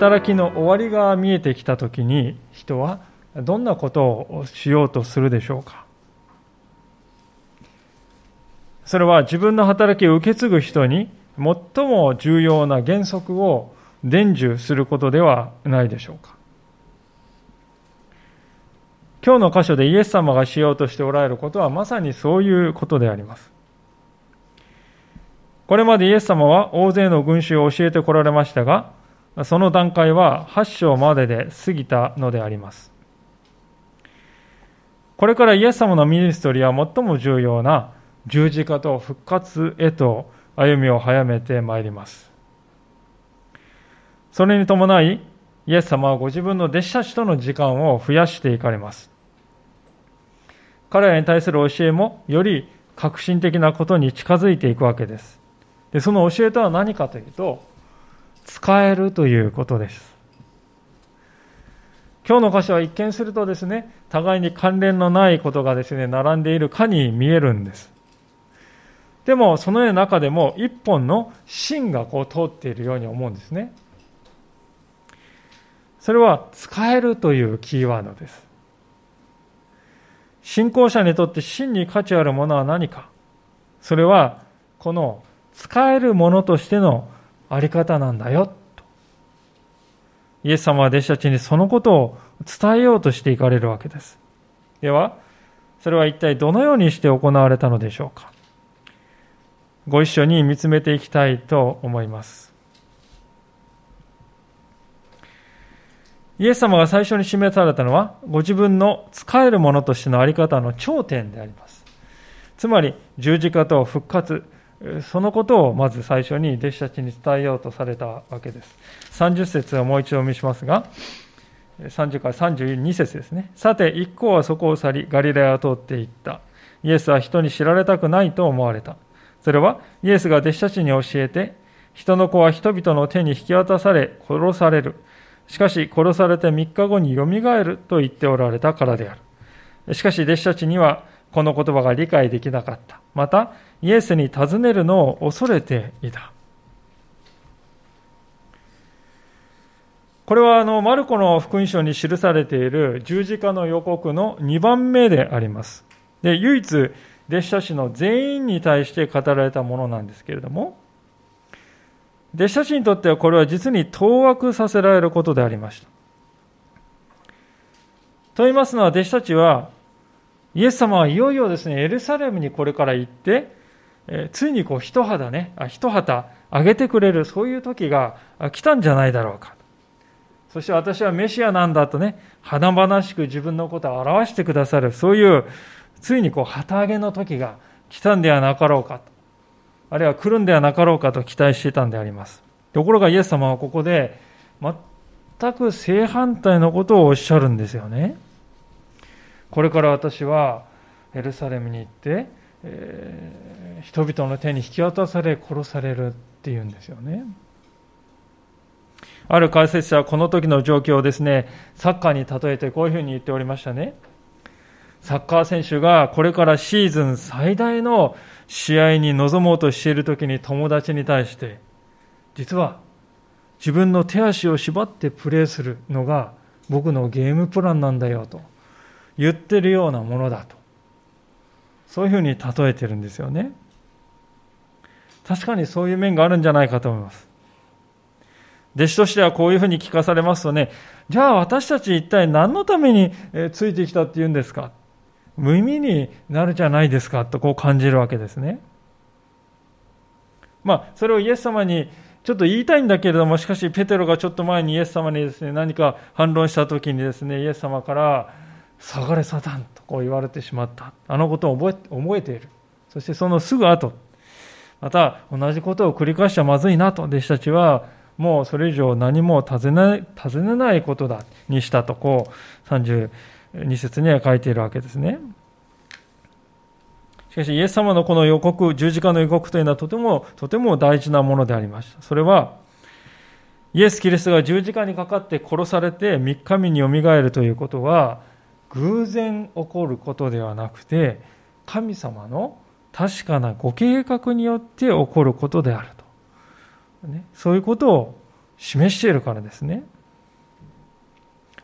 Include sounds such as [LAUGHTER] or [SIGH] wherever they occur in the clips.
働きの終わりが見えてきた時に人はどんなことをしようとするでしょうか？それは自分の働きを受け継ぐ人に最も重要な原則を伝授することではないでしょうか？今日の箇所でイエス様がしようとしておられることはまさにそういうことであります。これまでイエス様は大勢の群衆を教えてこられましたが、その段階は8章までで過ぎたのであります。これからイエス様のミニストリーは最も重要な十字架と復活へと歩みを早めてまいります。それに伴い、イエス様はご自分の弟子たちとの時間を増やしていかれます。彼らに対する教えもより革新的なことに近づいていくわけです。でその教えとは何かというと、使えるということです。今日の箇所は一見するとですね、互いに関連のないことがですね、並んでいるかに見えるんです。でも、その中でも一本の芯がこう通っているように思うんですね。それは使えるというキーワードです。信仰者にとって真に価値あるものは何かそれはこの使えるものとしてのあり方なんだよ。とイエス様は弟子たちにそのことを伝えようとしていかれるわけです。ではそれは一体どのようにして行われたのでしょうか。ご一緒に見つめていきたいと思います。イエス様が最初に示されたのは、ご自分の使えるものとしてのあり方の頂点であります。つまり、十字架と復活、そのことをまず最初に弟子たちに伝えようとされたわけです。30節をもう一度お見しますが、30から32節ですね。さて、一行はそこを去り、ガリラヤを通っていった。イエスは人に知られたくないと思われた。それは、イエスが弟子たちに教えて、人の子は人々の手に引き渡され、殺される。しかし殺されて3日後によみがえると言っておられたからである。しかし弟子たちにはこの言葉が理解できなかった。また、イエスに尋ねるのを恐れていた。これはあのマルコの福音書に記されている十字架の予告の2番目であります。で、唯一弟子たちの全員に対して語られたものなんですけれども、弟子たちにとってはこれは実に当惑させられることでありました。と言いますのは弟子たちはイエス様はいよいよですねエルサレムにこれから行って、えついにこう一肌ねあ一旗あげてくれるそういう時が来たんじゃないだろうかそして私はメシアなんだとね華々しく自分のことを表してくださるそういうついにこう旗揚げの時が来たんではなかろうかあるいは来るんではなかろうかと期待していたんであります。ところがイエス様はここで全く正反対のことをおっしゃるんですよね。これから私はエルサレムに行って、えー、人々の手に引き渡され殺されるっていうんですよね。ある解説者はこの時の状況をですね、サッカーに例えてこういうふうに言っておりましたね。サッカー選手がこれからシーズン最大の試合に臨もうとしている時に友達に対して実は自分の手足を縛ってプレーするのが僕のゲームプランなんだよと言ってるようなものだと。そういうふうに例えてるんですよね。確かにそういう面があるんじゃないかと思います。弟子としてはこういうふうに聞かされますとねじゃあ私たち一体何のためについてきたっていうんですか？無意味になるじゃないですかとこう感じるわけですね。まあ、それをイエス様にちょっと言いたいんだけれども、しかしペテロがちょっと前にイエス様にですね、何か反論した時にですね、イエス様から、下がれサタンとこう言われてしまった。あのことを覚え覚えている。そしてそのすぐ後、また同じことを繰り返しちゃまずいなと弟子たちは、もうそれ以上何も尋ね尋ねないことだにしたと、こう、32節には書いているわけですね。しかし、イエス様のこの予告、十字架の予告というのはとても、とても大事なものでありました。それは、イエス・キリストが十字架にかかって殺されて3日目によみがえるということは、偶然起こることではなくて、神様の確かなご計画によって起こることであると。ね、そういうことを示しているからですね。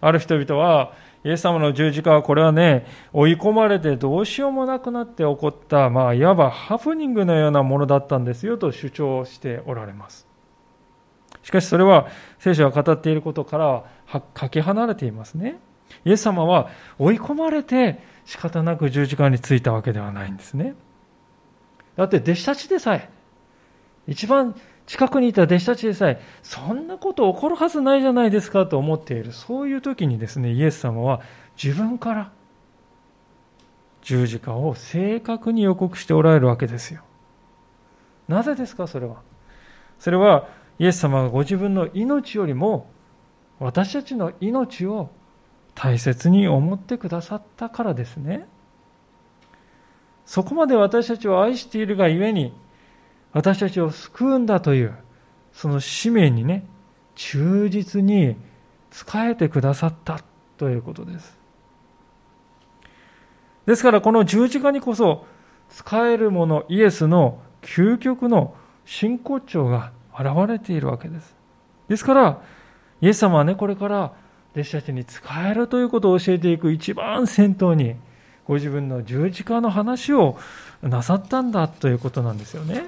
ある人々は、イエス様の十字架はこれはね、追い込まれてどうしようもなくなって起こった、まあ、いわばハプニングのようなものだったんですよと主張しておられます。しかしそれは聖書が語っていることからはかけ離れていますね。イエス様は追い込まれて仕方なく十字架についたわけではないんですね。だって弟子たちでさえ、一番近くにいた弟子たちでさえ、そんなこと起こるはずないじゃないですかと思っている。そういう時にですね、イエス様は自分から十字架を正確に予告しておられるわけですよ。なぜですか、それは？それは、イエス様がご自分の命よりも、私たちの命を大切に思ってくださったからですね。そこまで私たちを愛しているがゆえに、私たちを救うんだという、その使命にね、忠実に仕えてくださったということです。ですからこの十字架にこそ使えるものイエスの究極の真骨頂が現れているわけです。ですから、イエス様はね、これから弟子たちに使えるということを教えていく一番先頭に、ご自分の十字架の話をなさったんだということなんですよね。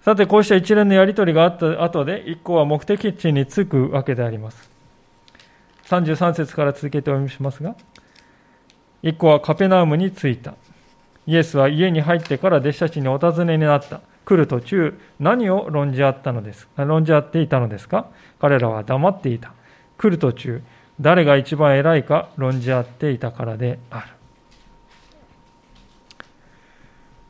さて、こうした一連のやり取りがあった後で、一行は目的地に着くわけであります。33節から続けてお読みしますが、一行はカペナウムに着いた。イエスは家に入ってから弟子たちにお尋ねになった。来る途中、何を論じ合ったのです論じ合っていたのですか？彼らは黙っていた。来る途中、誰が一番偉いか論じ合っていたからである。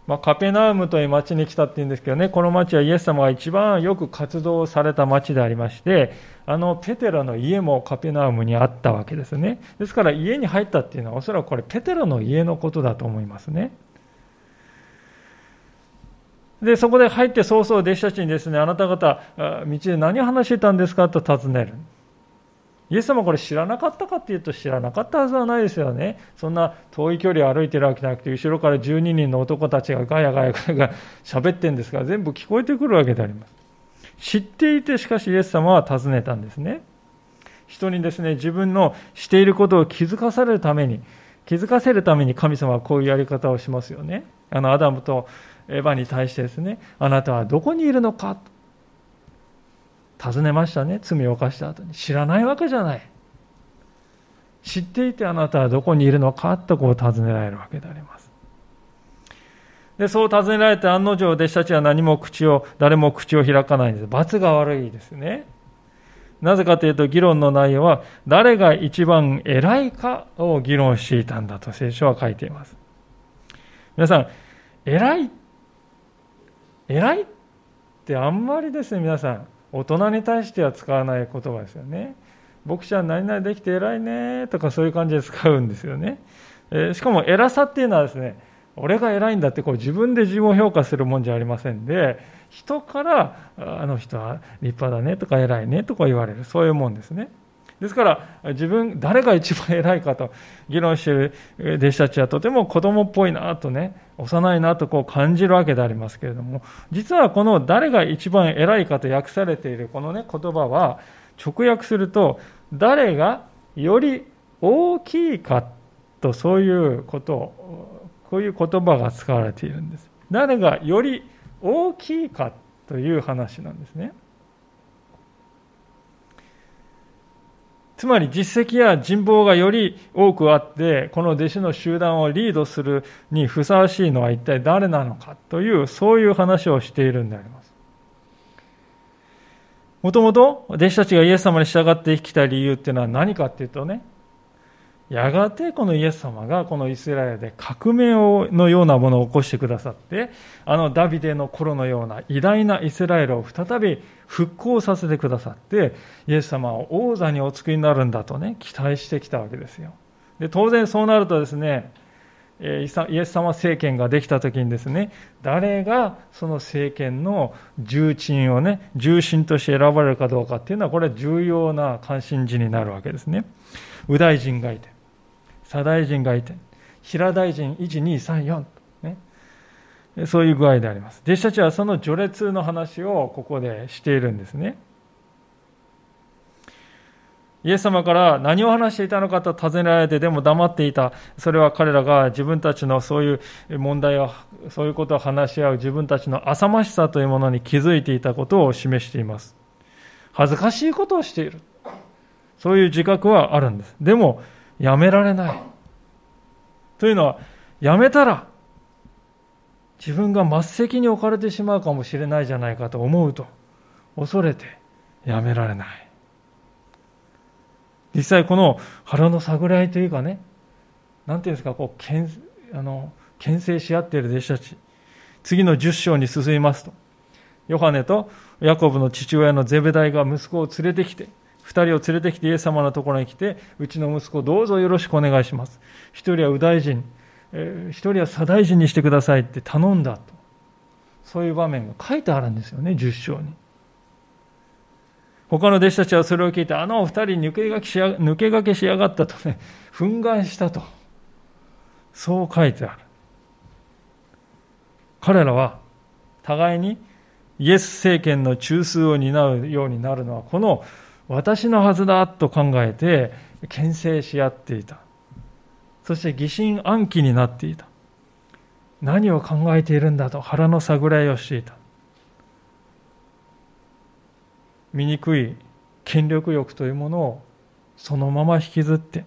まあ、カペナウムという町に来たっていうんですけどね、この町はイエス様が一番よく活動された町でありまして、あのペテロの家もカペナウムにあったわけですね。ですから家に入ったっていうのはおそらくこれペテロの家のことだと思いますね。で、そこで入って早々弟子たちにですね、あなた方、道で何話してたんですかと尋ねる。イエス様これ知らなかったかっていうと知らなかったはずはないですよね。そんな遠い距離を歩いてるわけじゃなくて、後ろから12人の男たちがガヤガヤガヤガヤ喋ってんですから、全部聞こえてくるわけであります。知っていて、しかしイエス様は尋ねたんですね。人にですね、自分のしていることを気づかされるために、気づかせるために神様はこういうやり方をしますよね。あの、アダムとエヴァに対してですね、あなたはどこにいるのか尋ねましたね、罪を犯した後に。知らないわけじゃない。知っていてあなたはどこにいるのかとこう尋ねられるわけであります。で、そう尋ねられて案の定弟子たちは何も口を、誰も口を開かないんです。罰が悪いですね。なぜかというと議論の内容は誰が一番偉いかを議論していたんだと聖書は書いています。皆さん、偉い、偉いってあんまりですね、皆さん、大人に対しては使わない言葉ですよね。僕ちゃ何々できて偉いねとかそういう感じで使うんですよね。えー、しかも偉さっていうのはですね、俺が偉いんだってこう自分で自分を評価するもんじゃありませんで、人からあの人は立派だねとか偉いねとか言われる、そういうもんですね。ですから、自分、誰が一番偉いかと議論している弟子たちはとても子供っぽいなとね、幼いなとこう感じるわけでありますけれども、実はこの誰が一番偉いかと訳されているこのね、言葉は、直訳すると、誰がより大きいかとそういうことを、こういう言葉が使われているんです。誰がより大きいかという話なんですね。つまり実績や人望がより多くあって、この弟子の集団をリードするにふさわしいのは一体誰なのかという、そういう話をしているんであります。もともと弟子たちがイエス様に従って生きた理由っていうのは何かっていうとね、やがてこのイエス様がこのイスラエルで革命のようなものを起こしてくださって、あのダビデの頃のような偉大なイスラエルを再び復興させてくださって、イエス様を王座にお作りになるんだとね、期待してきたわけですよ。で、当然そうなるとですね、イエス様政権ができた時にですね、誰がその政権の重鎮をね、重臣として選ばれるかどうかっていうのは、これは重要な関心事になるわけですね。右大臣がいて、左大臣がいて、平大臣1、2、3、4、ね。そういう具合であります。弟子たちはその序列の話をここでしているんですね。イエス様から何を話していたのかと尋ねられて、でも黙っていた。それは彼らが自分たちのそういう問題を、そういうことを話し合う自分たちの浅ましさというものに気づいていたことを示しています。恥ずかしいことをしている。そういう自覚はあるんです。でも、やめられない。というのは、やめたら、自分が末席に置かれてしまうかもしれないじゃないかと思うと、恐れてやめられない。実際この腹の探り合いというかね、なんていうんですか、こう、けんあの牽制し合っている弟子たち。次の10章に進みますと、ヨハネとヤコブの父親のゼベダイが息子を連れてきて、二人を連れてきてイエス様のところに来て、うちの息子どうぞよろしくお願いします。一人は右大臣、一人は左大臣にしてくださいって頼んだと。そういう場面が書いてあるんですよね、10章に。他の弟子たちはそれを聞いて、あのお二人抜け駆けしや抜け駆けしやがったとね、憤慨したと。そう書いてある。彼らは互いにイエス政権の中枢を担うようになるのは、この私のはずだと考えて、牽制し合っていた。そして疑心暗鬼になっていた。何を考えているんだと腹の探らいをしていた。醜い権力欲というものをそのまま引きずって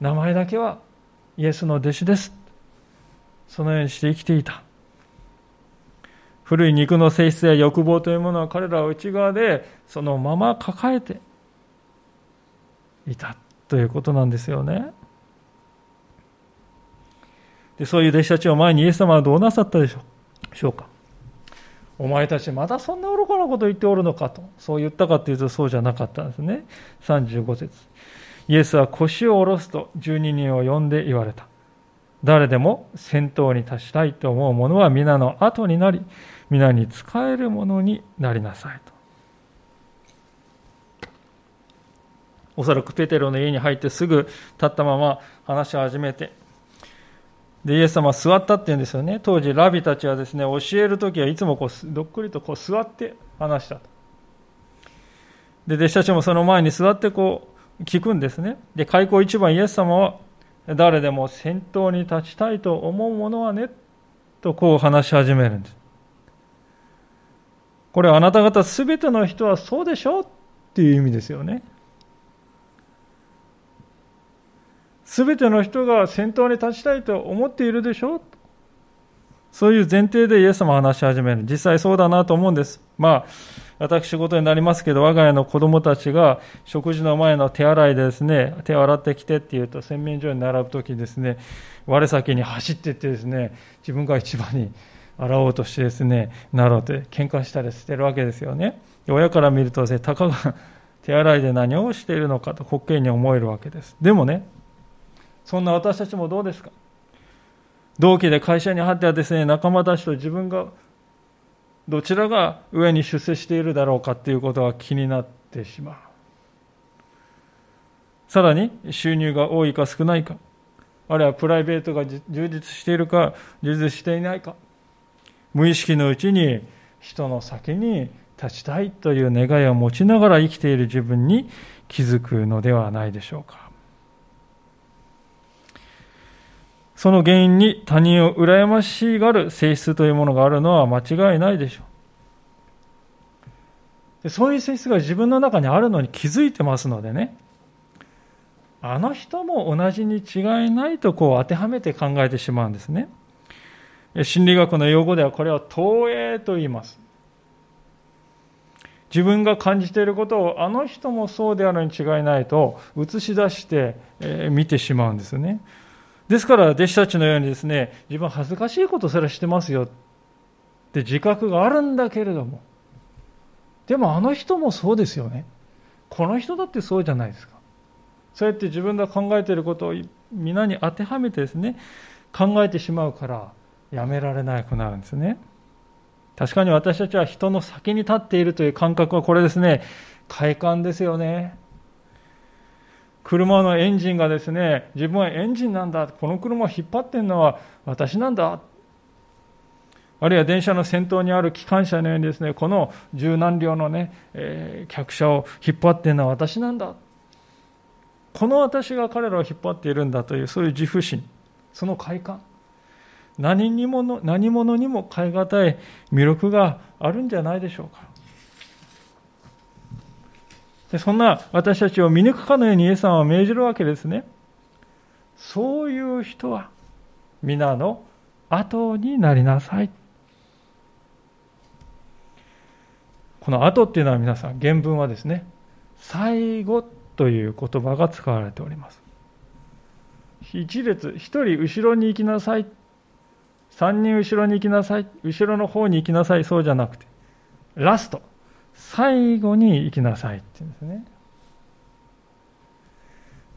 名前だけはイエスの弟子ですそのようにして生きていた古い肉の性質や欲望というものは彼らは内側でそのまま抱えていたということなんですよね。でそういう弟子たちを前にイエス様はどうなさったでしょう。か。お前たちまだそんな愚かなこと言っておるのかと、そう言ったかというとそうじゃなかったんですね。35節。イエスは腰を下ろすと12人を呼んで言われた。誰でも先頭に立ちたいと思う者は皆の後になり、皆に仕える者になりなさいと。おそらくペテロの家に入ってすぐ立ったまま話し始めて、で、イエス様は座ったって言うんですよね。当時、ラビたちはですね、教えるときはいつもこう、どっくりとこう座って話したと。で、弟子たちもその前に座ってこう、聞くんですね。で、開口一番イエス様は、誰でも先頭に立ちたいと思う者はね、とこう話し始めるんです。これあなた方すべての人はそうでしょうっていう意味ですよね。すべての人が先頭に立ちたいと思っているでしょうそういう前提でイエス様話し始める。実際そうだなと思うんです。まあ、私事になりますけど、我が家の子供たちが食事の前の手洗いでですね、手を洗ってきてって言うと洗面所に並ぶときにですね、我先に走っていってですね、自分が一番に洗おうとしてですね、なろうって喧嘩したりしてるわけですよね。親から見るとですね、たかが [LAUGHS] 手洗いで何をしているのかと滑稽に思えるわけです。でもね、そんな私たちもどうですか？同期で会社に入ってはですね、仲間たちと自分がどちらが上に出世しているだろうかっていうことが気になってしまう。さらに収入が多いか少ないか、あるいはプライベートが充実しているか、充実していないか、無意識のうちに人の先に立ちたいという願いを持ちながら生きている自分に気づくのではないでしょうか。その原因に他人を羨ましがる性質というものがあるのは間違いないでしょう。そういう性質が自分の中にあるのに気づいてますのでね、あの人も同じに違いないとこう当てはめて考えてしまうんですね。心理学の用語ではこれは投影と言います。自分が感じていることをあの人もそうであるに違いないと映し出して見てしまうんですね。ですから弟子たちのようにですね、自分恥ずかしいことすらしてますよって自覚があるんだけれども、でもあの人もそうですよね。この人だってそうじゃないですか。そうやって自分が考えていることを皆に当てはめてですね、考えてしまうからやめられなくなるんですね。確かに私たちは人の先に立っているという感覚はこれですね、快感ですよね。車のエンジンがですね、自分はエンジンなんだ、この車を引っ張ってるのは私なんだ。あるいは電車の先頭にある機関車のようにですね、この十何両のね、えー、客車を引っ張ってるのは私なんだ。この私が彼らを引っ張っているんだという、そういう自負心、その快感。何にもの何者にも代え難い魅力があるんじゃないでしょうか。でそんな私たちを見抜くかのようにイエス様は命じるわけですね。そういう人は皆の後になりなさい。この後っていうのは皆さん、原文はですね、最後という言葉が使われております。一列、一人後ろに行きなさい。三人後ろに行きなさい。後ろの方に行きなさい。そうじゃなくて、ラスト。最後に行きなさいって言うんですね。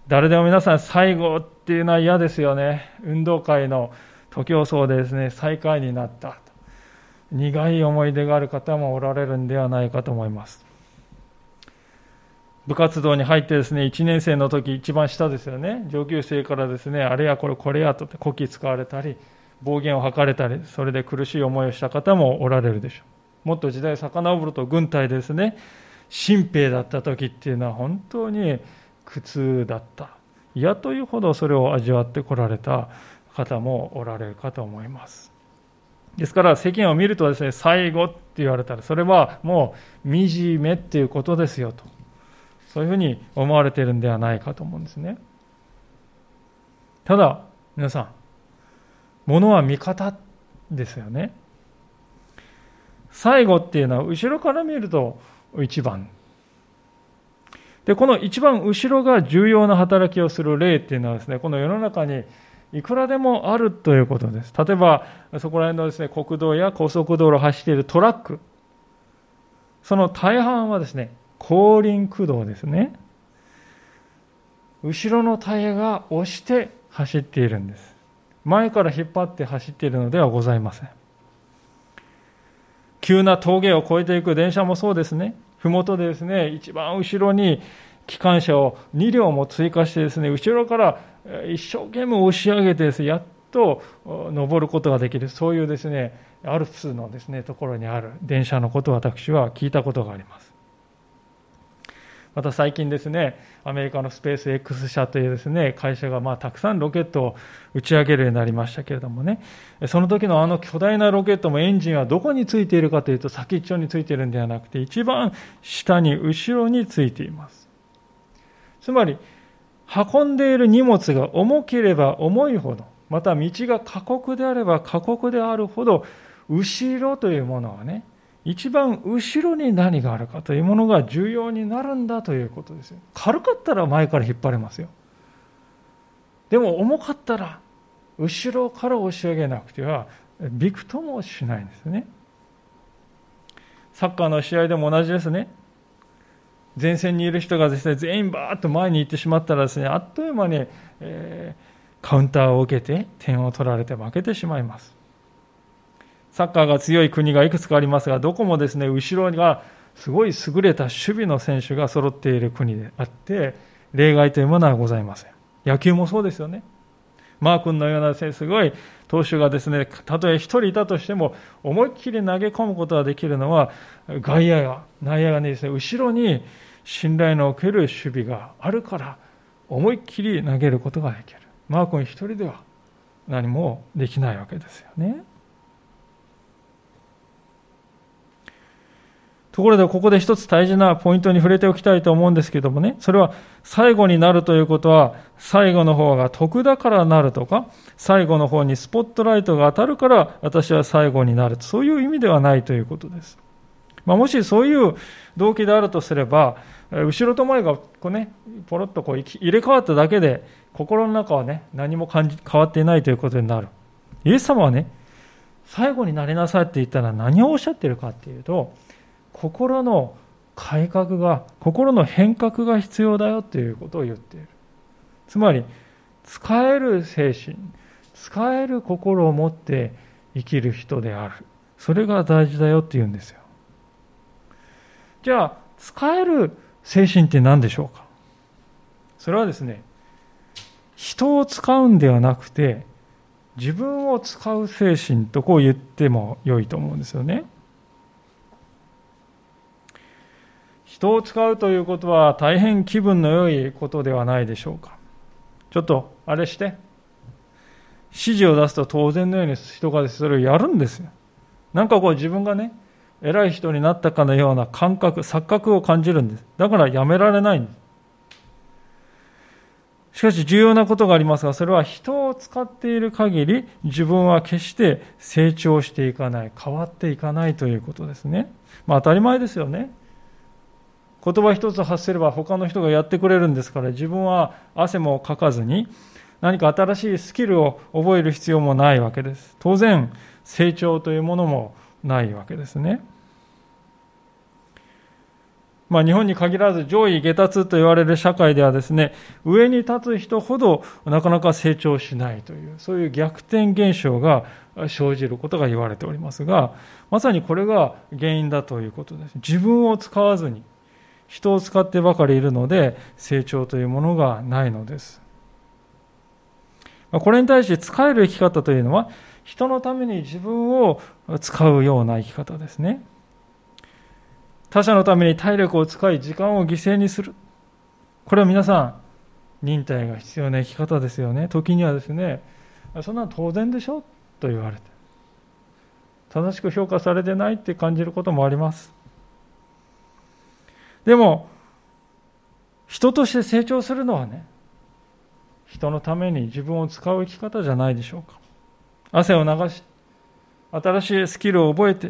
誰でも皆さん最後っていうのは嫌ですよね。運動会の徒競走でですね、最下位になった苦い思い出がある方もおられるんではないかと思います。部活動に入ってですね、1年生の時一番下ですよね。上級生からですね、あれやこれこれやとってこき使われたり、暴言を吐かれたり、それで苦しい思いをした方もおられるでしょう。もっと時代を遡ると軍隊ですね、新兵だった時っていうのは本当に苦痛だった。嫌というほどそれを味わってこられた方もおられるかと思います。ですから世間を見るとですね、最後って言われたら、それはもう惨めっていうことですよと。そういうふうに思われてるんではないかと思うんですね。ただ、皆さん、物は味方ですよね。最後っていうのは後ろから見ると一番。で、この一番後ろが重要な働きをする例っていうのはですね、この世の中にいくらでもあるということです。例えば、そこら辺のですね、国道や高速道路を走っているトラック。その大半はですね、後輪駆動ですね。後ろのタイヤが押して走っているんです。前から引っ張って走っているのではございません。急な峠を越えていく電車もそうですね。ふもとでですね、一番後ろに機関車を2両も追加してですね、後ろから一生懸命押し上げてですね、やっと登ることができる、そういうですね、アルプスのですね、ところにある電車のことを私は聞いたことがあります。また最近ですね、アメリカのスペース X 社というですね、会社がまあたくさんロケットを打ち上げるようになりましたけれどもね、その時のあの巨大なロケットもエンジンはどこについているかというと先っちょについているんではなくて、一番下に後ろについています。つまり、運んでいる荷物が重ければ重いほど、また道が過酷であれば過酷であるほど、後ろというものはね、一番後ろに何があるかというものが重要になるんだということですよ。軽かったら前から引っ張れますよ。でも重かったら後ろから押し上げなくてはびくともしないんですね。サッカーの試合でも同じですね。前線にいる人がですね、全員バーッと前に行ってしまったらですね、あっという間に、えー、カウンターを受けて点を取られて負けてしまいます。サッカーが強い国がいくつかありますが、どこもですね、後ろがすごい優れた守備の選手が揃っている国であって、例外というものはございません。野球もそうですよね。マー君のようなすごい投手がですね、たとえ一人いたとしても、思いっきり投げ込むことができるのは、外野が、内野がねですね、後ろに信頼のおける守備があるから、思いっきり投げることができる。マー君一人では何もできないわけですよね。ところでここで一つ大事なポイントに触れておきたいと思うんですけどもね、それは最後になるということは、最後の方が得だからなるとか、最後の方にスポットライトが当たるから私は最後になる。そういう意味ではないということです。まあ、もしそういう動機であるとすれば、後ろと前がこう、ね、ポロッとこう入れ替わっただけで、心の中は、ね、何も感じ変わっていないということになる。イエス様はね、最後になりなさいって言ったら何をおっしゃってるかっていうと、心の改革が、心の変革が必要だよということを言っている。つまり、使える精神、使える心を持って生きる人である。それが大事だよって言うんですよ。じゃあ、使える精神って何でしょうか？それはですね、人を使うんではなくて、自分を使う精神とこう言っても良いと思うんですよね。人を使うということは大変気分の良いことではないでしょうか。ちょっとあれして。指示を出すと当然のように人がそれをやるんですよ。なんかこう自分がね、偉い人になったかのような感覚、錯覚を感じるんです。だからやめられないんです。しかし重要なことがありますが、それは人を使っている限り自分は決して成長していかない、変わっていかないということですね。まあ当たり前ですよね。言葉一つ発せれば他の人がやってくれるんですから自分は汗もかかずに何か新しいスキルを覚える必要もないわけです。当然成長というものもないわけですね。まあ、日本に限らず上位下達と言われる社会ではですね、上に立つ人ほどなかなか成長しないという、そういう逆転現象が生じることが言われておりますが、まさにこれが原因だということです。自分を使わずに、人を使ってばかりいるので、成長というものがないのです。これに対して使える生き方というのは、人のために自分を使うような生き方ですね。他者のために体力を使い、時間を犠牲にする。これは皆さん、忍耐が必要な生き方ですよね。時にはですね、そんなの当然でしょと言われて。正しく評価されてないって感じることもあります。でも、人として成長するのはね、人のために自分を使う生き方じゃないでしょうか。汗を流し、新しいスキルを覚えて、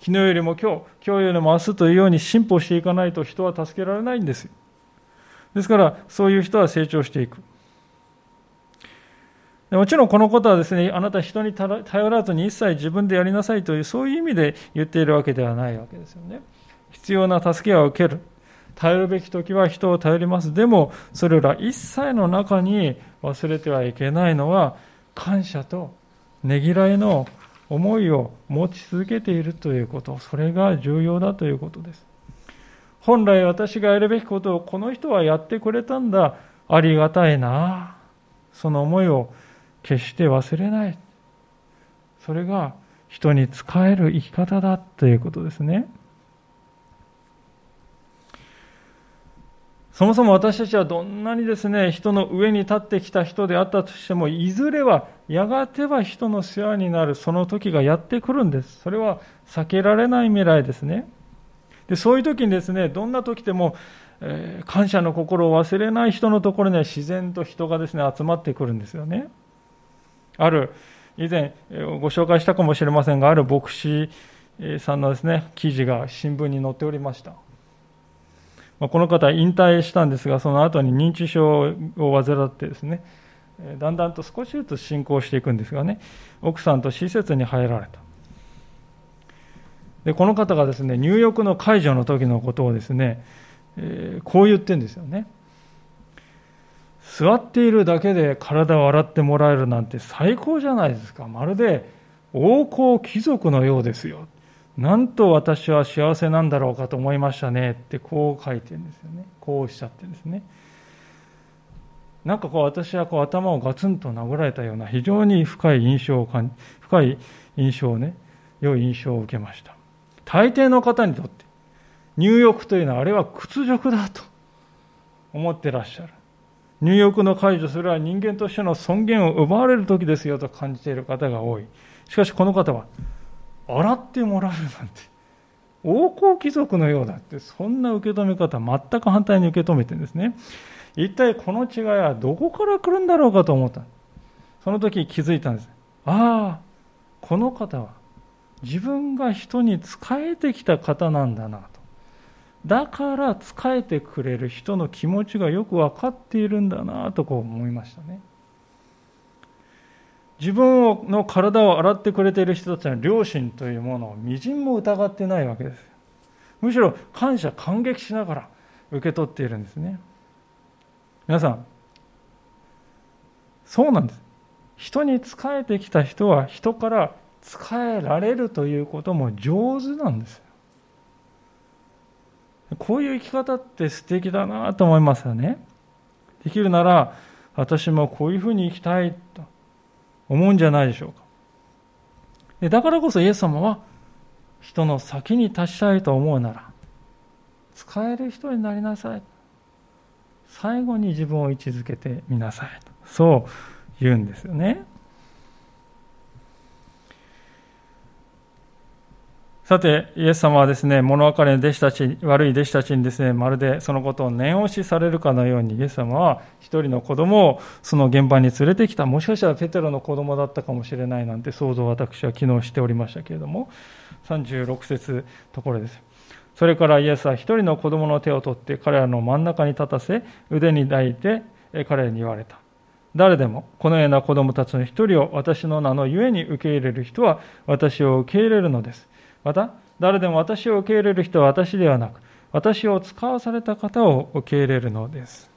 昨日よりも今日、今日よりも明日というように進歩していかないと人は助けられないんですよ。ですから、そういう人は成長していく。もちろんこのことはですね、あなた人に頼らずに一切自分でやりなさいという、そういう意味で言っているわけではないわけですよね。必要な助けは受ける。頼るべき時は人を頼ります。でも、それら一切の中に忘れてはいけないのは、感謝とねぎらいの思いを持ち続けているということ、それが重要だということです。本来私がやるべきことをこの人はやってくれたんだ、ありがたいな。その思いを決して忘れない。それが人に仕える生き方だということですね。そもそも私たちはどんなにですね、人の上に立ってきた人であったとしても、いずれは、やがては人の世話になるその時がやってくるんです。それは避けられない未来ですね。でそういう時にですね、どんな時でも、えー、感謝の心を忘れない人のところには自然と人がですね、集まってくるんですよね。ある、以前ご紹介したかもしれませんが、ある牧師さんのですね、記事が新聞に載っておりました。まあこの方引退したんですが、その後に認知症を患ってですね、だんだんと少しずつ進行していくんですがね、奥さんと施設に入られた。で、この方がですね、入浴の解除の時のことをですね、えー、こう言ってるんですよね。座っているだけで体を洗ってもらえるなんて最高じゃないですか。まるで王侯貴族のようですよ。なんと私は幸せなんだろうかと思いましたねってこう書いてるんですよね。こうおっしゃってるんですね。なんかこう私はこう頭をガツンと殴られたような非常に深い印象を感深い印象をね、良い印象を受けました。大抵の方にとって入浴というのはあれは屈辱だと思ってらっしゃる。入浴の解除するは人間としての尊厳を奪われる時ですよと感じている方が多い。しかしこの方は洗ってもらえるなんて、王侯貴族のようだって、そんな受け止め方、全く反対に受け止めてんですね。一体この違いはどこから来るんだろうかと思った。その時気づいたんです。ああ、この方は自分が人に仕えてきた方なんだなと。だから仕えてくれる人の気持ちがよく分かっているんだなとこう思いましたね。自分の体を洗ってくれている人たちの良心というものをみじんも疑ってないわけです。むしろ感謝、感激しながら受け取っているんですね。皆さん、そうなんです。人に仕えてきた人は人から仕えられるということも上手なんですこういう生き方って素敵だなと思いますよね。できるなら私もこういうふうに生きたいと。思うんじゃないでしょうか。でだからこそイエス様は人の先に立ちたいと思うなら使える人になりなさい。最後に自分を位置づけてみなさいと。そう言うんですよね。さて、イエス様はですね、物別れの弟子たち、悪い弟子たちにですね、まるでそのことを念押しされるかのように、イエス様は一人の子供をその現場に連れてきた。もしかしたらペテロの子供だったかもしれないなんて想像を私は昨日しておりましたけれども、36節ところです。それからイエスは一人の子供の手を取って彼らの真ん中に立たせ、腕に抱いて彼らに言われた。誰でもこのような子供たちの一人を私の名のゆえに受け入れる人は私を受け入れるのです。また、誰でも私を受け入れる人は私ではなく、私を使わされた方を受け入れるのです。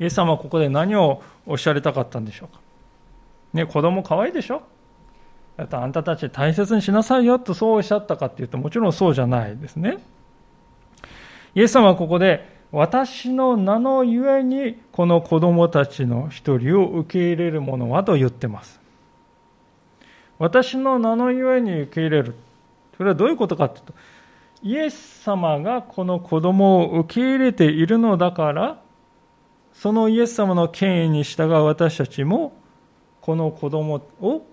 イエス様はここで何をおっしゃりたかったんでしょうか？ね、子供可愛いでしょ？だってあんたたち大切にしなさいよとそうおっしゃったかっていうともちろんそうじゃないですね。イエス様はここで私の名のゆえにこの子供たちの一人を受け入れる者はと言ってます。私の名のゆえに受け入れる。それはどういうことかというと、イエス様がこの子供を受け入れているのだから、そのイエス様の権威に従う私たちも、この子供を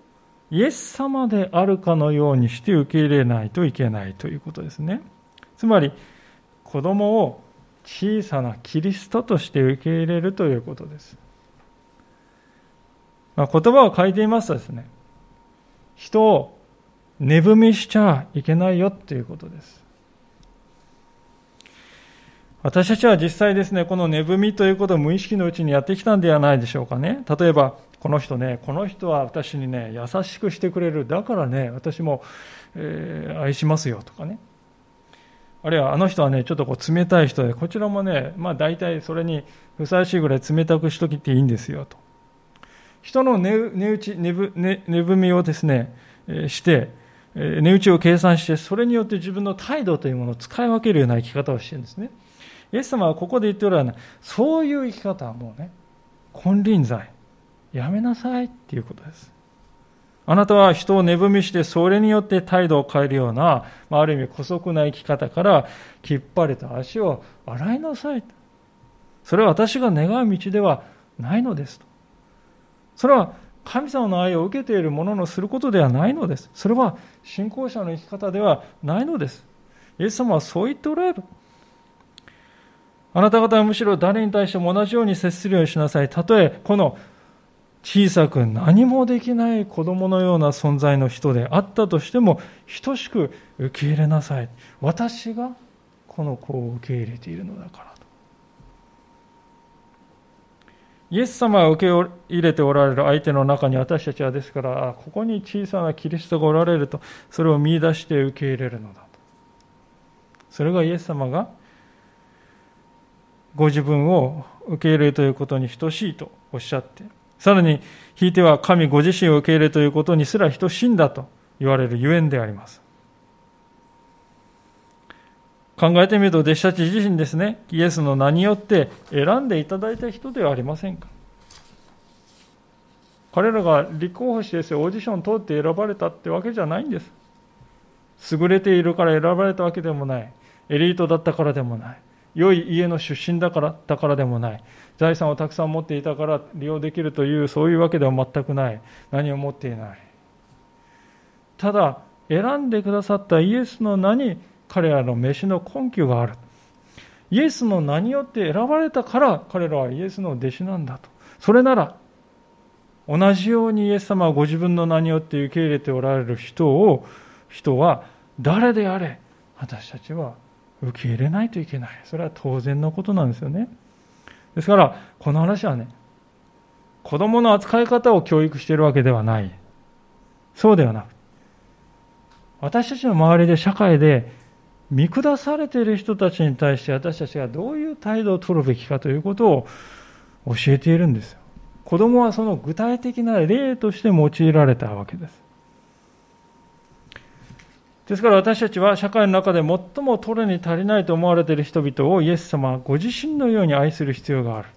イエス様であるかのようにして受け入れないといけないということですね。つまり、子供を小さなキリストとして受け入れるということです。まあ、言葉を書いていますとですね、人を値踏みしちゃいけないよっていうことです。私たちは実際ですね、この値踏みということを無意識のうちにやってきたんではないでしょうかね。例えば、この人ね、この人は私にね、優しくしてくれる。だからね、私も、えー、愛しますよとかね。あるいは、あの人はね、ちょっとこう冷たい人で、こちらもね、まあ大体それにふさわしいぐらい冷たくしときていいんですよと。人の値打ち、値踏みをですね、して、値打ちを計算して、それによって自分の態度というものを使い分けるような生き方をしているんですね。イエス様はここで言っておられるのはそういう生き方はもうね、金輪際、やめなさいっていうことです。あなたは人を値踏みして、それによって態度を変えるような、ある意味、姑息な生き方から、きっぱりと足を洗いなさい。それは私が願う道ではないのですと。それは神様の愛を受けている者のすることではないのです。それは信仰者の生き方ではないのです。イエス様はそう言っておられる。あなた方はむしろ誰に対しても同じように接するようにしなさい。たとえこの小さく何もできない子供のような存在の人であったとしても、等しく受け入れなさい。私がこの子を受け入れているのだから。イエス様が受け入れておられる相手の中に私たちはですから、ここに小さなキリストがおられると、それを見出して受け入れるのだと。それがイエス様がご自分を受け入れるということに等しいとおっしゃって、さらに、ひいては神ご自身を受け入れるということにすら等しいんだと言われるゆえんであります。考えてみると弟子たち自身ですね、イエスの名によって選んでいただいた人ではありませんか？彼らが立候補してオーディション通って選ばれたってわけじゃないんです。優れているから選ばれたわけでもない。エリートだったからでもない。良い家の出身だからだからでもない。財産をたくさん持っていたから利用できるというそういうわけでは全くない。何を持っていない。ただ、選んでくださったイエスの名に彼らの飯の根拠がある。イエスの名によって選ばれたから彼らはイエスの弟子なんだと。それなら、同じようにイエス様はご自分の名によって受け入れておられる人を、人は誰であれ、私たちは受け入れないといけない。それは当然のことなんですよね。ですから、この話はね、子供の扱い方を教育しているわけではない。そうではなく、私たちの周りで社会で見下されている人たちに対して私たちがどういう態度を取るべきかということを教えているんですよ。子供はその具体的な例として用いられたわけです。ですから私たちは社会の中で最も取るに足りないと思われている人々をイエス様はご自身のように愛する必要がある。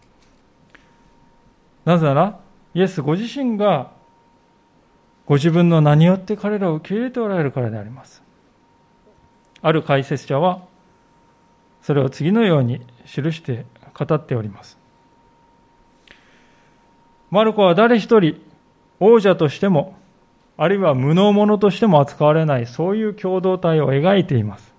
なぜなら、イエスご自身がご自分の名によって彼らを受け入れておられるからであります。ある解説者は、それを次のように記して語っております。マルコは誰一人王者としても、あるいは無能者としても扱われない、そういう共同体を描いています。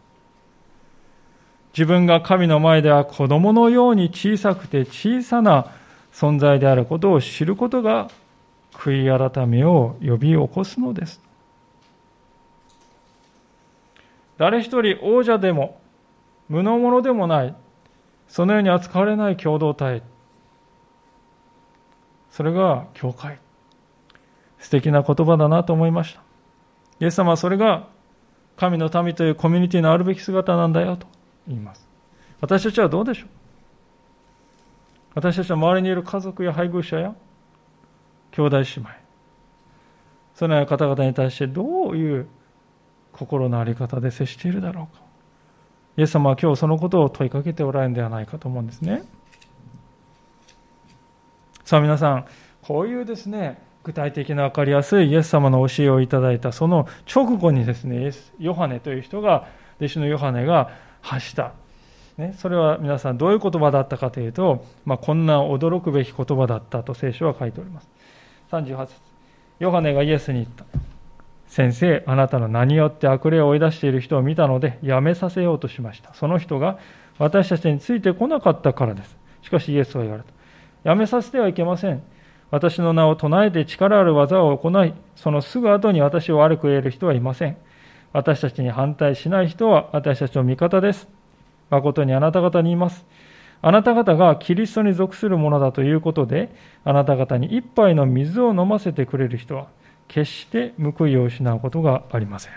自分が神の前では子供のように小さくて小さな存在であることを知ることが悔い改めを呼び起こすのです。誰一人王者でも無能者でもないそのように扱われない共同体。それが教会。素敵な言葉だなと思いました。イエス様はそれが神の民というコミュニティのあるべき姿なんだよと。言います。私たちはどうでしょう？私たちは周りにいる家族や配偶者や兄弟姉妹。そのような方々に対してどういう心の在り方で接しているだろうかイエス様は今日そのことを問いかけておられるんではないかと思うんですねさあ皆さんこういうですね具体的な分かりやすいイエス様の教えをいただいたその直後にですねヨハネという人が弟子のヨハネが発したね、それは皆さんどういう言葉だったかというと、まあ、こんな驚くべき言葉だったと聖書は書いております。38節ヨハネがイエスに言った。先生、あなたの名によって悪霊を追い出している人を見たので、やめさせようとしました。その人が私たちについてこなかったからです。しかしイエスは言われた。やめさせてはいけません。私の名を唱えて力ある技を行い、そのすぐ後に私を悪く言える人はいません。私たちに反対しない人は私たちの味方です。誠にあなた方に言います。あなた方がキリストに属するものだということで、あなた方に一杯の水を飲ませてくれる人は、決して報いを失うことがありません。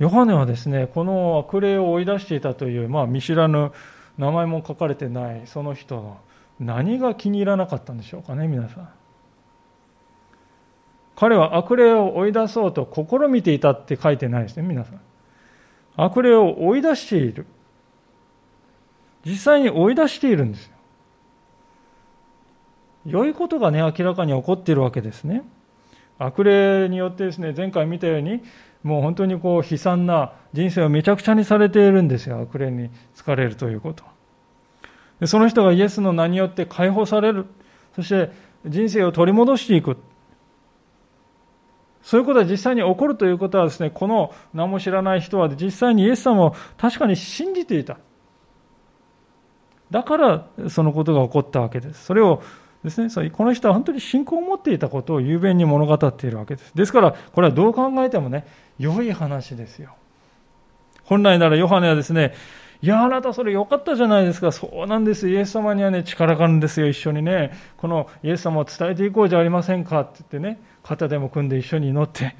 ヨハネはですね、この悪霊を追い出していたという、まあ、見知らぬ名前も書かれてないその人の何が気に入らなかったんでしょうかね、皆さん。彼は悪霊を追い出そうと試みていたって書いてないですね、皆さん。悪霊を追い出している。実際に追い出しているんです。良いことがね、明らかに起こっているわけですね。悪霊によってですね、前回見たように、もう本当にこう悲惨な人生をめちゃくちゃにされているんですよ。悪霊に疲れるということ。でその人がイエスの名によって解放される。そして人生を取り戻していく。そういうことが実際に起こるということはですね、この何も知らない人は実際にイエス様を確かに信じていた。だからそのことが起こったわけです。それをですね、この人は本当に信仰を持っていたことを雄弁に物語っているわけです。ですから、これはどう考えてもね、良い話ですよ。本来ならヨハネはですね、いや、あなたそれ良かったじゃないですか。そうなんです。イエス様にはね、力があるんですよ。一緒にね、このイエス様を伝えていこうじゃありませんかって言ってね、肩でも組んで一緒に祈って、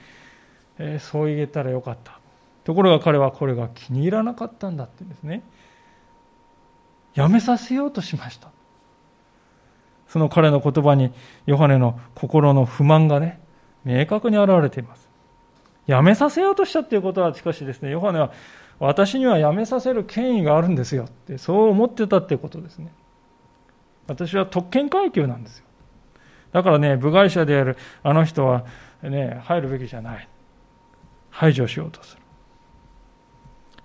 えー、そう言えたらよかった。ところが彼はこれが気に入らなかったんだってですね。やめさせようとしました。その彼の言葉にヨハネの心の不満がね、明確に表れています。やめさせようとしたっていうことは、しかしですね、ヨハネは私にはやめさせる権威があるんですよって、そう思ってたっていうことですね。私は特権階級なんですよ。だからね、部外者であるあの人はね、入るべきじゃない。排除しようとする。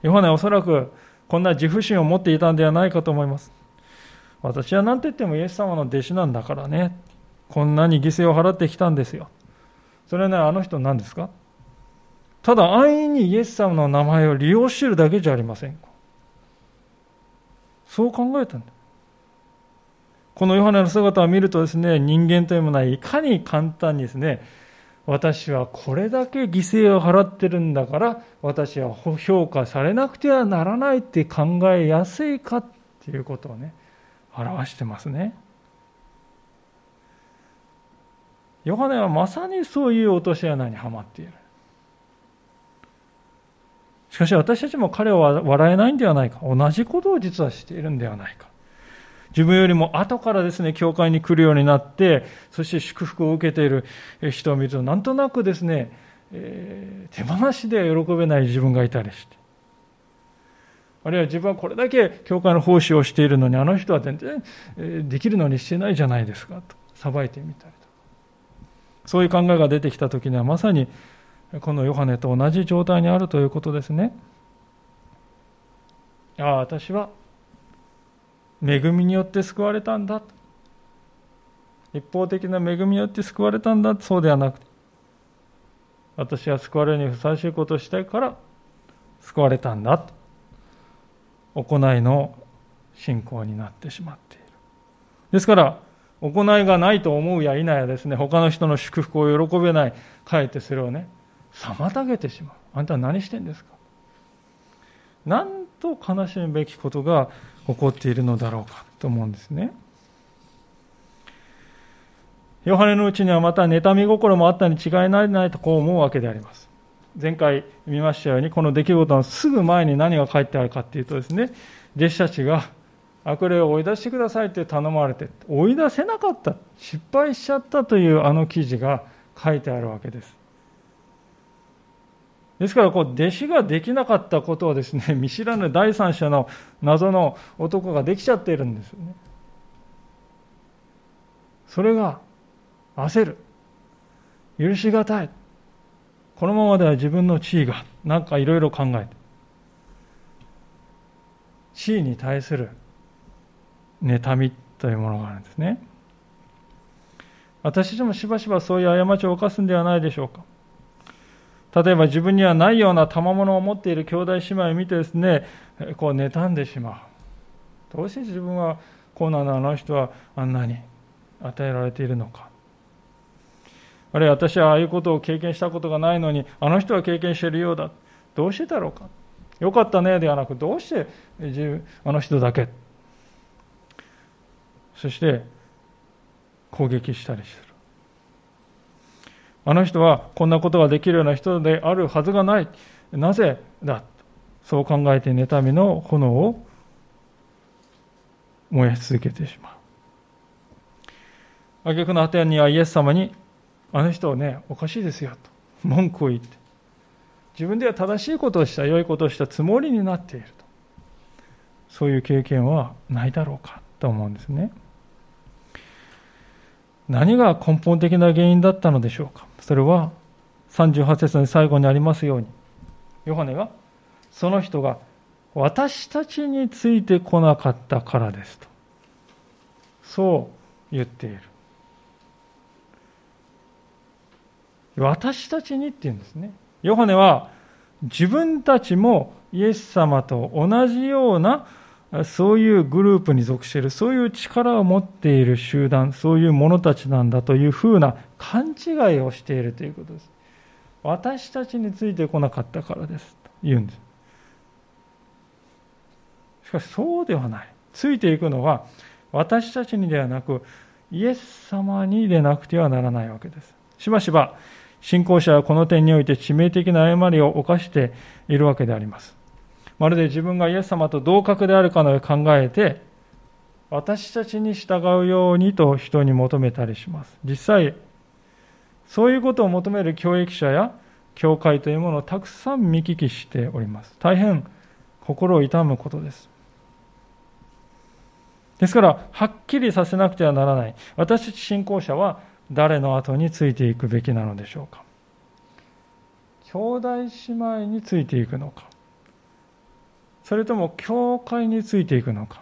ヨハネはおそらくこんな自負心を持っていたんではないかと思います。私は何と言ってもイエス様の弟子なんだからね。こんなに犠牲を払ってきたんですよ。それはね、あの人何ですか？ただ安易にイエス様の名前を利用しているだけじゃありませんか。そう考えたんだ。このヨハネの姿を見るとですね、人間というものはいかに簡単にですね、私はこれだけ犠牲を払ってるんだから、私は評価されなくてはならないって考えやすいかっていうことをね、表してますね。ヨハネはまさにそういう落とし穴にはまっている。しかし私たちも彼は笑えないんではないか。同じことを実はしているんではないか。自分よりも後からですね、教会に来るようになって、そして祝福を受けている人を見ると、なんとなくですね、えー、手放しでは喜べない自分がいたりして。あるいは自分はこれだけ教会の奉仕をしているのに、あの人は全然できるのにしてないじゃないですか、と裁いてみたりとそういう考えが出てきたときには、まさにこのヨハネと同じ状態にあるということですね。ああ、私は恵みによって救われたんだ。一方的な恵みによって救われたんだ。そうではなくて、私は救われるにふさわしいことをしたいから救われたんだと。行いの信仰になってしまっている。ですから、行いがないと思うや否やですね、他の人の祝福を喜べない、かえってそれをね、妨げてしまう。あんたは何してんですか？なんと悲しむべきことが起こっているのだろうかと思うんですね。ヨハネのうちにはまた妬み心もあったに違いないとこう思うわけであります。前回見ましたように、この出来事のすぐ前に何が書いてあるかというとですね、弟子たちが悪霊を追い出してくださいって頼まれて、追い出せなかった、失敗しちゃったというあの記事が書いてあるわけです。ですから、こう、弟子ができなかったことをですね、[LAUGHS] 見知らぬ第三者の謎の男ができちゃっているんですよね。それが、焦る。許しがたい。このままでは自分の地位が、なんかいろいろ考えて。地位に対する妬みというものがあるんですね。私たちもしばしばそういう過ちを犯すんではないでしょうか。例えば自分にはないような賜物を持っている兄弟姉妹を見てですね、こう妬んでしまう。どうして自分はこうなのあの人はあんなに与えられているのか。あるいは私はああいうことを経験したことがないのに、あの人は経験しているようだ。どうしてだろうか。よかったねではなく、どうして自分あの人だけ。そして攻撃したりする。あの人はこんなことができるような人であるはずがない。なぜだそう考えて妬みの炎を燃やし続けてしまう。挙句の果てにはイエス様に、あの人はね、おかしいですよと。文句を言って、自分では正しいことをした、良いことをしたつもりになっていると。そういう経験はないだろうかと思うんですね。何が根本的な原因だったのでしょうか。それは38節の最後にありますように。ヨハネがその人が私たちについてこなかったからですと。そう言っている。私たちにって言うんですねヨハネは自分たちもイエス様と同じようなそういうグループに属している、そういう力を持っている集団、そういう者たちなんだというふうな勘違いをしているということです。私たちについてこなかったからですと言うんです。しかしそうではない。ついていくのは私たちにではなく、イエス様にでなくてはならないわけです。しばしば信仰者はこの点において致命的な誤りを犯しているわけであります。まるで自分がイエス様と同格であるかのように考えて、私たちに従うようにと人に求めたりします。実際、そういうことを求める教育者や教会というものをたくさん見聞きしております。大変心を痛むことです。ですから、はっきりさせなくてはならない。私たち信仰者は誰の後についていくべきなのでしょうか？兄弟姉妹についていくのか？それとも教会についていくのか？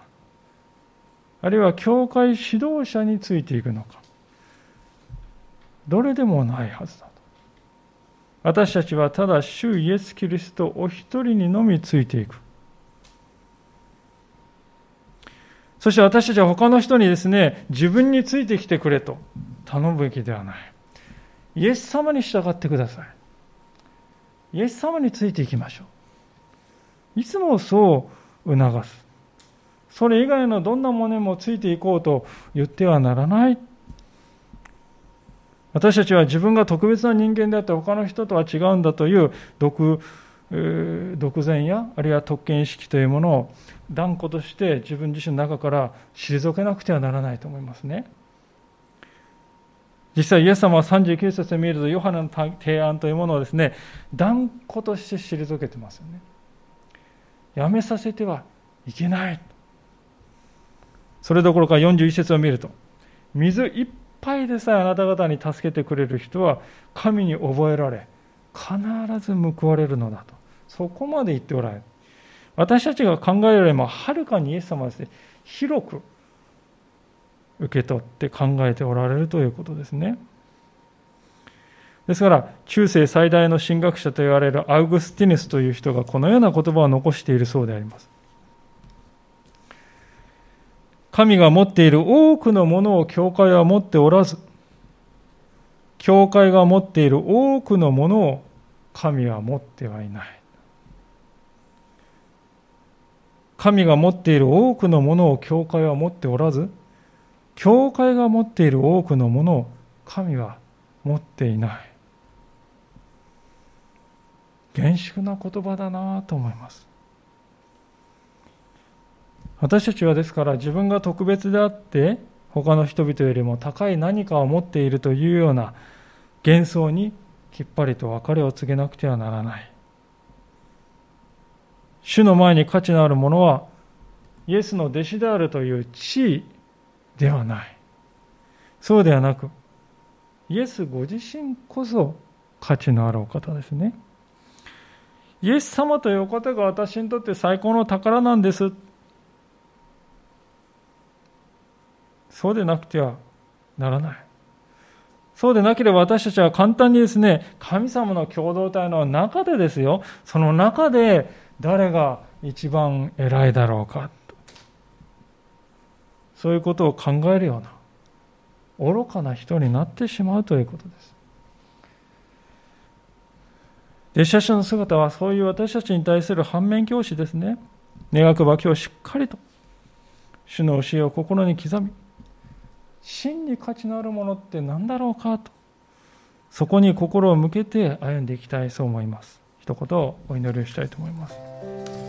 あるいは教会指導者についていくのか？どれでもないはずだと。私たちはただ主イエス・キリストお一人にのみついていく。そして私たちは他の人にですね自分についてきてくれと。頼むべきではないイエス様に従ってくださいイエス様についていきましょういつもそう促す。それ以外のどんなものもついていこうと言ってはならない。私たちは自分が特別な人間であって他の人とは違うんだという独独善やあるいは特権意識というものを断固として自分自身の中から退けなくてはならないと思いますね。実際イエス様は39節で見るとヨハネの提案というものをですね断固として退けてますよね。やめさせてはいけない。それどころか41節を見ると水いっぱいでさえあなた方に助けてくれる人は神に覚えられ必ず報われるのだと。そこまで言っておられる。私たちが考えるよりもはるかにイエス様はですね広く受け取って考えておられるということですね。ですから中世最大の神学者と言われるアウグスティヌスという人がこのような言葉を残しているそうであります。神が持っている多くのものを教会は持っておらず教会が持っている多くのものを神は持ってはいない。神が持っている多くのものを教会は持っておらず教会が持っている多くのものを神は持っていない。厳粛な言葉だなと思います。私たちはですから自分が特別であって他の人々よりも高い何かを持っているというような幻想にきっぱりと別れを告げなくてはならない。主の前に価値のあるものはイエスの弟子であるという地位ではない。そうではなくイエスご自身こそ価値のあるお方ですね。イエス様というお方が私にとって最高の宝なんです。そうでなくてはならない。そうでなければ私たちは簡単にですね、神様の共同体の中でですよ、その中で誰が一番偉いだろうか、そういうことを考えるような、愚かな人になってしまうということです。弟子たちの姿はそういう私たちに対する反面教師ですね。願くば今日しっかりと主の教えを心に刻み、真に価値のあるものって何だろうかとそこに心を向けて歩んでいきたいそう思います一言お祈りをしたいと思います